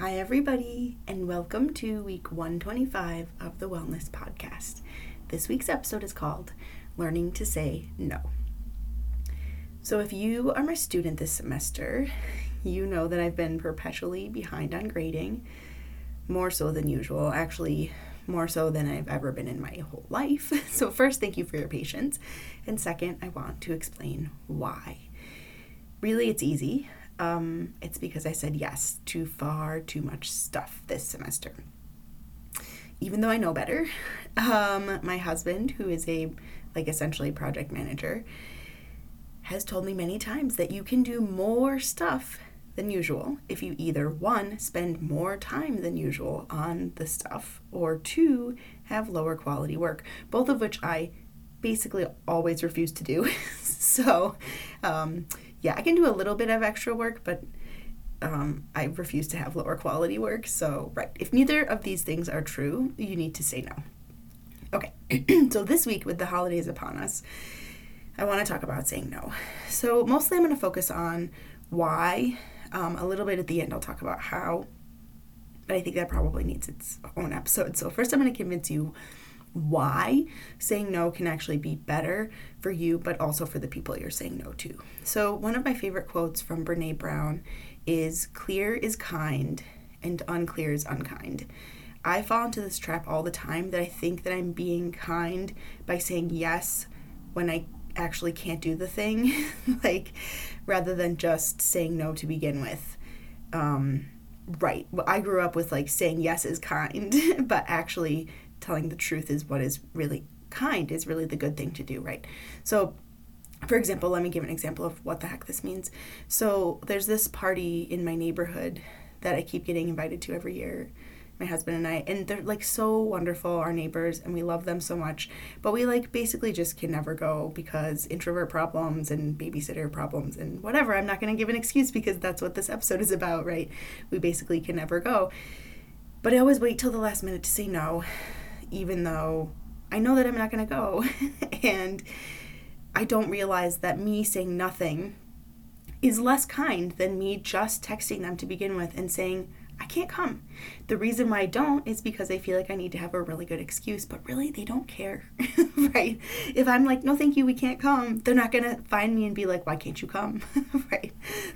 Hi, everybody, and welcome to week 125 of the Wellness Podcast. This week's episode is called Learning to Say No. So, if you are my student this semester, you know that I've been perpetually behind on grading, more so than usual, actually, more so than I've ever been in my whole life. So, first, thank you for your patience. And second, I want to explain why. Really, it's easy um, it's because I said yes to far too much stuff this semester. Even though I know better, um, my husband, who is a like essentially project manager, has told me many times that you can do more stuff than usual if you either one spend more time than usual on the stuff or two have lower quality work both of which i basically always refuse to do so um, yeah, I can do a little bit of extra work, but um, I refuse to have lower quality work. So, right, if neither of these things are true, you need to say no. Okay, so this week with the holidays upon us, I want to talk about saying no. So, mostly I'm going to focus on why. Um, a little bit at the end, I'll talk about how, but I think that probably needs its own episode. So, first, I'm going to convince you why saying no can actually be better for you, but also for the people you're saying no to. So, one of my favorite quotes from Brene Brown is clear is kind and unclear is unkind. I fall into this trap all the time that I think that I'm being kind by saying yes when I actually can't do the thing, like rather than just saying no to begin with. Um, right. I grew up with like saying yes is kind, but actually telling the truth is what is really kind, is really the good thing to do, right? So, for example, let me give an example of what the heck this means. So, there's this party in my neighborhood that I keep getting invited to every year my husband and I, and they're like so wonderful, our neighbors, and we love them so much. But we like basically just can never go because introvert problems and babysitter problems and whatever. I'm not going to give an excuse because that's what this episode is about, right? We basically can never go. But I always wait till the last minute to say no even though I know that I'm not going to go. and I don't realize that me saying nothing is less kind than me just texting them to begin with and saying, I can't come. The reason why I don't is because I feel like I need to have a really good excuse, but really they don't care, right? If I'm like, no, thank you, we can't come, they're not gonna find me and be like, why can't you come, right?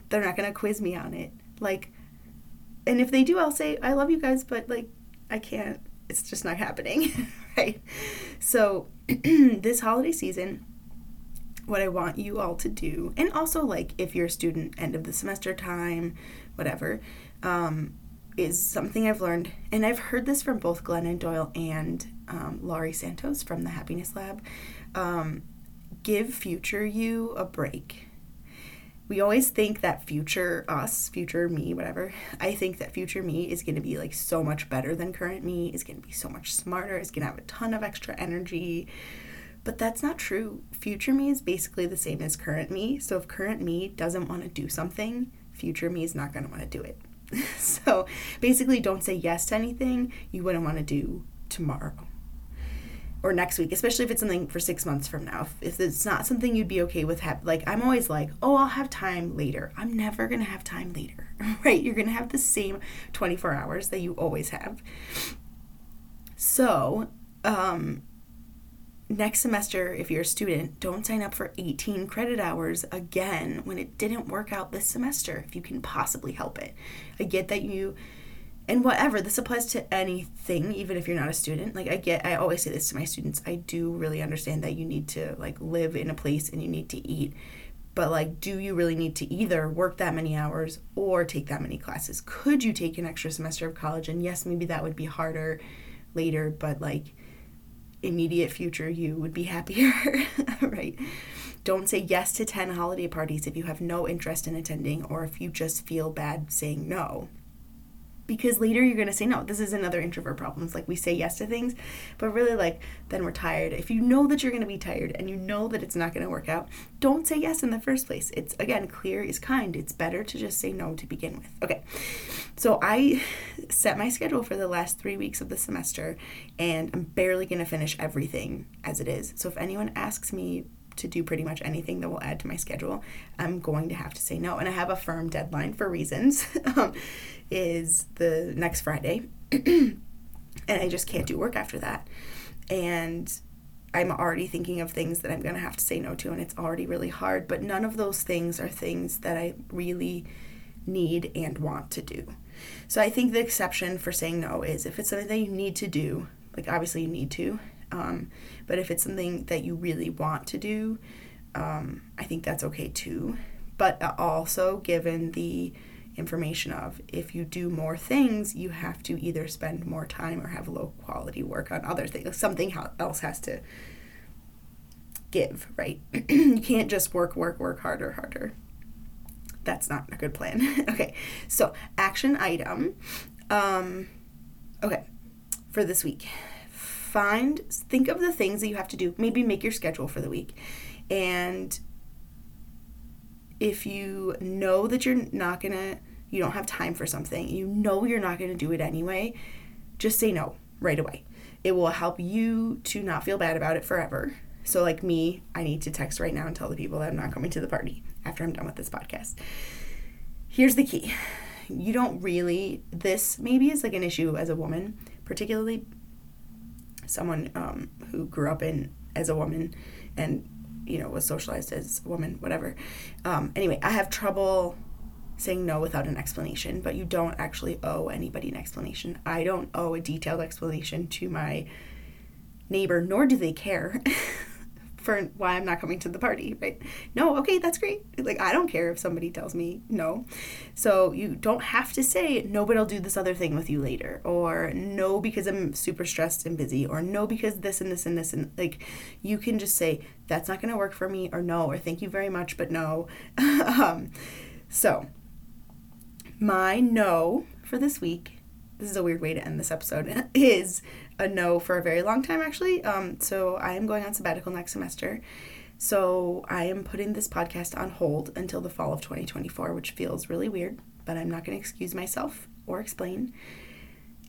They're not gonna quiz me on it. Like, and if they do, I'll say, I love you guys, but like, I can't it's just not happening, right? So, this holiday season, what I want you all to do, and also like if you're a student, end of the semester time, whatever, um, is something I've learned, and I've heard this from both Glennon Doyle and um, Laurie Santos from the Happiness Lab. Um, give future you a break we always think that future us, future me, whatever, I think that future me is going to be like so much better than current me, is going to be so much smarter, is going to have a ton of extra energy. But that's not true. Future me is basically the same as current me. So if current me doesn't want to do something, future me is not going to want to do it. so basically, don't say yes to anything you wouldn't want to do tomorrow or next week, especially if it's something for six months from now. If, it's not something you'd be okay with, have, like I'm always like, oh, I'll have time later. I'm never gonna have time later, right? You're gonna have the same 24 hours that you always have. So, um, next semester, if you're a student, don't sign up for 18 credit hours again when it didn't work out this semester if you can possibly help it. I get that you and whatever this applies to anything even if you're not a student. Like i get i always say this to my students i do really understand that you need to like live in a place and you need to eat. But like do you really need to either work that many hours or take that many classes? Could you take an extra semester of college? And yes maybe that would be harder later but like immediate future you would be happier right? Don't say yes to 10 holiday parties if you have no interest in attending or if you just feel bad saying no because later you're going to say no this is another introvert problem. It's like we say yes to things but really like then we're tired. If you know that you're going to be tired and you know that it's not going to work out don't say yes in the first place. It's again clear is kind. It's better to just say no to begin with. Okay. So i set my schedule for the last three weeks of the semester and i'm barely going to finish everything as it is. So if anyone asks me to do pretty much anything that will add to my schedule, I'm going to have to say no. And I have a firm deadline for reasons, um, is the next Friday. and I just can't do work after that. And I'm already thinking of things that I'm going to have to say no to, and it's already really hard. But none of those things are things that I really need and want to do. So I think the exception for saying no is if it's something that you need to do, like obviously you need to, um, but if it's something that you really want to do, um, I think that's okay too. But also, given the information of if you do more things, you have to either spend more time or have low quality work on other things. Something else has to give, right? you can't just work, work, work harder, harder. That's not a good plan. okay, so action item. Um, okay, for this week find think of the things that you have to do. Maybe make your schedule for the week. And if you know that you're not gonna you don't have time for something you know you're not gonna do it anyway just say no right away. It will help you to not feel bad about it forever. So like me i need to text right now and tell the people that i'm not coming to the party after i'm done with this podcast. Here's the key. You don't really this maybe is like an issue as a woman particularly someone um, who grew up in as a woman and you know was socialized as a woman whatever. Um, anyway i have trouble saying no without an explanation but you don't actually owe anybody an explanation. I don't owe a detailed explanation to my neighbor nor do they care for why I'm not coming to the party, right? No, okay, that's great. Like, I don't care if somebody tells me no. So you don't have to say, no, but I'll do this other thing with you later, or no, because I'm super stressed and busy, or no, because this and this and this. And like, you can just say, that's not going to work for me, or no, or thank you very much, but no. um, so, my no for this week this is a weird way to end this episode, is a no for a very long time actually. Um, so I am going on sabbatical next semester. So I am putting this podcast on hold until the fall of 2024, which feels really weird, but I'm not going to excuse myself or explain.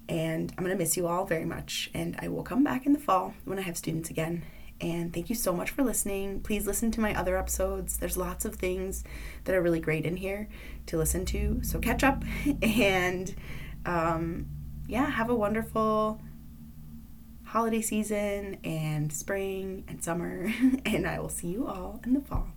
And I'm going to miss you all very much. And I will come back in the fall when I have students again. And thank you so much for listening. Please listen to my other episodes. There's lots of things that are really great in here to listen to. So catch up and um, yeah, have a wonderful holiday season and spring and summer. and I will see you all in the fall.